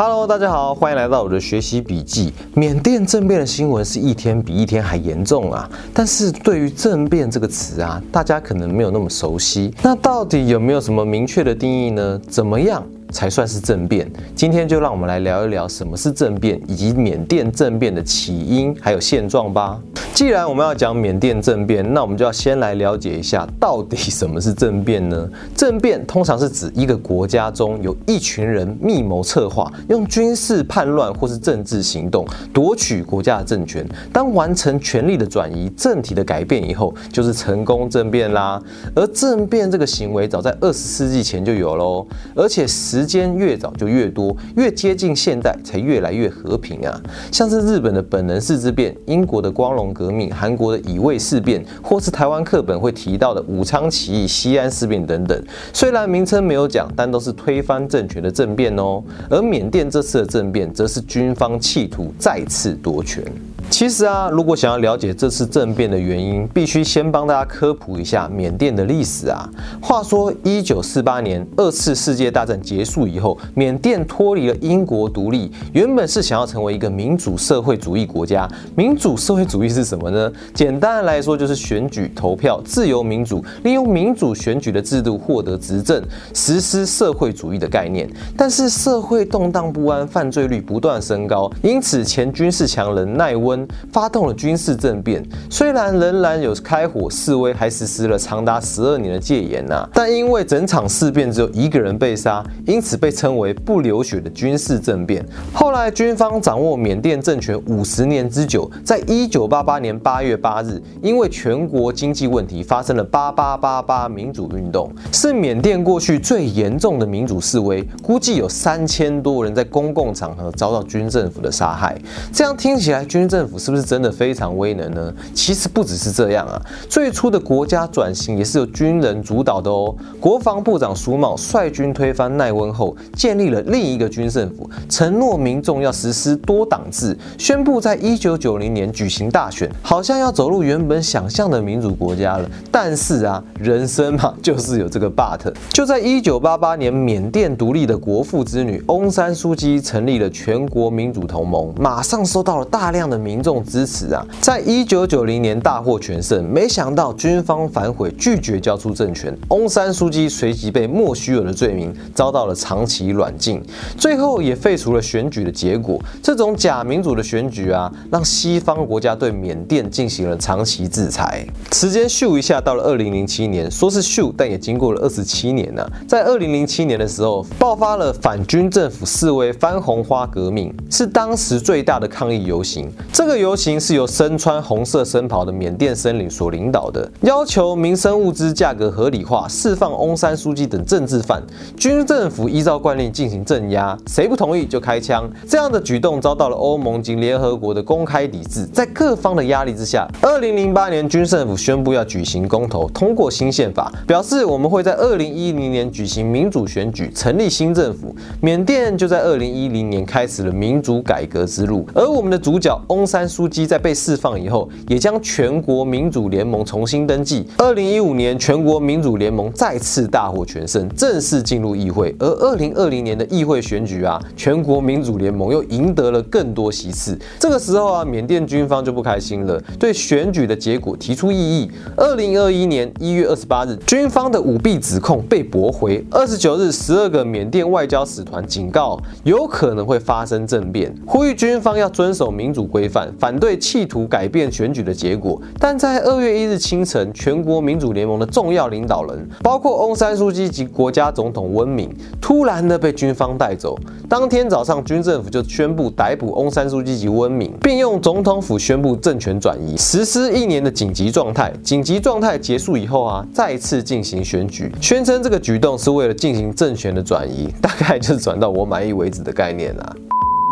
Hello，大家好，欢迎来到我的学习笔记。缅甸政变的新闻是一天比一天还严重啊！但是对于政变这个词啊，大家可能没有那么熟悉。那到底有没有什么明确的定义呢？怎么样？才算是政变。今天就让我们来聊一聊什么是政变，以及缅甸政变的起因还有现状吧。既然我们要讲缅甸政变，那我们就要先来了解一下到底什么是政变呢？政变通常是指一个国家中有一群人密谋策划，用军事叛乱或是政治行动夺取国家的政权。当完成权力的转移、政体的改变以后，就是成功政变啦。而政变这个行为早在二十世纪前就有喽，而且时时间越早就越多，越接近现代才越来越和平啊！像是日本的本能寺之变、英国的光荣革命、韩国的乙未事变，或是台湾课本会提到的武昌起义、西安事变等等。虽然名称没有讲，但都是推翻政权的政变哦。而缅甸这次的政变，则是军方企图再次夺权。其实啊，如果想要了解这次政变的原因，必须先帮大家科普一下缅甸的历史啊。话说，一九四八年二次世界大战结束以后，缅甸脱离了英国独立，原本是想要成为一个民主社会主义国家。民主社会主义是什么呢？简单的来说，就是选举、投票、自由民主，利用民主选举的制度获得执政，实施社会主义的概念。但是社会动荡不安，犯罪率不断升高，因此前军事强人奈温。发动了军事政变，虽然仍然有开火示威，还实施了长达十二年的戒严呐，但因为整场事变只有一个人被杀，因此被称为不流血的军事政变。后来军方掌握缅甸政权五十年之久，在一九八八年八月八日，因为全国经济问题，发生了八八八八民主运动，是缅甸过去最严重的民主示威，估计有三千多人在公共场合遭到军政府的杀害。这样听起来，军政府是不是真的非常威能呢？其实不只是这样啊，最初的国家转型也是由军人主导的哦。国防部长苏茂率军推翻奈温后，建立了另一个军政府，承诺民众要实施多党制，宣布在一九九零年举行大选，好像要走入原本想象的民主国家了。但是啊，人生嘛，就是有这个 but。就在一九八八年，缅甸独立的国父之女翁山书记成立了全国民主同盟，马上收到了大量的。民民众支持啊，在一九九零年大获全胜，没想到军方反悔，拒绝交出政权。翁山书记随即被莫须有的罪名遭到了长期软禁，最后也废除了选举的结果。这种假民主的选举啊，让西方国家对缅甸进行了长期制裁。时间咻一下到了二零零七年，说是咻，但也经过了二十七年呢。在二零零七年的时候，爆发了反军政府示威翻红花革命，是当时最大的抗议游行。这个游行是由身穿红色僧袍的缅甸僧领所领导的，要求民生物资价格合理化，释放翁山书记等政治犯。军政府依照惯例进行镇压，谁不同意就开枪。这样的举动遭到了欧盟及联合国的公开抵制。在各方的压力之下，二零零八年军政府宣布要举行公投，通过新宪法，表示我们会在二零一零年举行民主选举，成立新政府。缅甸就在二零一零年开始了民主改革之路，而我们的主角翁。山书记在被释放以后，也将全国民主联盟重新登记。二零一五年，全国民主联盟再次大获全胜，正式进入议会。而二零二零年的议会选举啊，全国民主联盟又赢得了更多席次。这个时候啊，缅甸军方就不开心了，对选举的结果提出异议。二零二一年一月二十八日，军方的舞弊指控被驳回。二十九日，十二个缅甸外交使团警告，有可能会发生政变，呼吁军方要遵守民主规范。反对企图改变选举的结果，但在二月一日清晨，全国民主联盟的重要领导人，包括翁山书记及国家总统温敏，突然的被军方带走。当天早上，军政府就宣布逮捕翁山书记及温敏，并用总统府宣布政权转移，实施一年的紧急状态。紧急状态结束以后啊，再次进行选举，宣称这个举动是为了进行政权的转移，大概就是转到我满意为止的概念啦。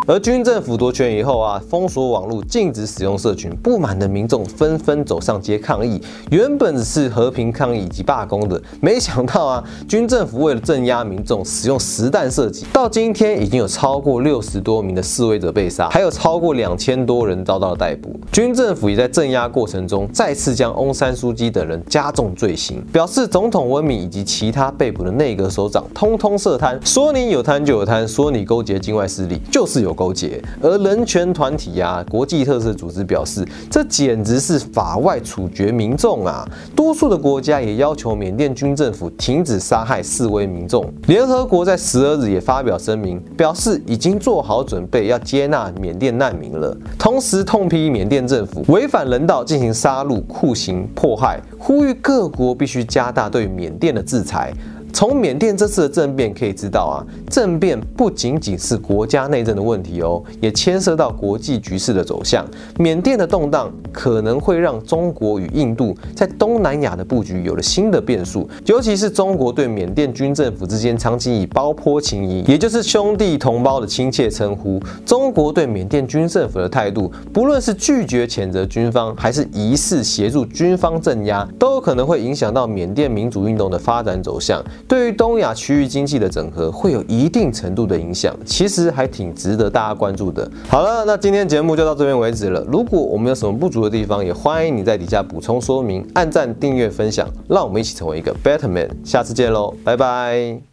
而军政府夺权以后啊，封锁网络，禁止使用社群，不满的民众纷纷走上街抗议。原本只是和平抗议以及罢工的，没想到啊，军政府为了镇压民众，使用实弹射击，到今天已经有超过六十多名的示威者被杀，还有超过两千多人遭到了逮捕。军政府也在镇压过程中，再次将翁山书记等人加重罪行，表示总统温敏以及其他被捕的内阁首长通通涉贪，说你有贪就有贪，说你勾结境外势力就是有勾结。而人权团体啊，国际特色组织表示，这简直是法外处决民众啊！多数的国家也要求缅甸军政府停止杀害示威民众。联合国在十二日也发表声明，表示已经做好准备要接纳缅甸难民了，同时痛批缅甸政府违反人道进行杀戮、酷刑、迫害，呼吁各国必须加大对缅甸的制裁。从缅甸这次的政变可以知道啊，政变不仅仅是国家内政的问题哦，也牵涉到国际局势的走向。缅甸的动荡可能会让中国与印度在东南亚的布局有了新的变数，尤其是中国对缅甸军政府之间长期以包坡情谊，也就是兄弟同胞的亲切称呼。中国对缅甸军政府的态度，不论是拒绝谴责军方，还是疑似协助军方镇压，都有可能会影响到缅甸民主运动的发展走向。对于东亚区域经济的整合会有一定程度的影响，其实还挺值得大家关注的。好了，那今天节目就到这边为止了。如果我们有什么不足的地方，也欢迎你在底下补充说明，按赞、订阅、分享，让我们一起成为一个 better man。下次见喽，拜拜。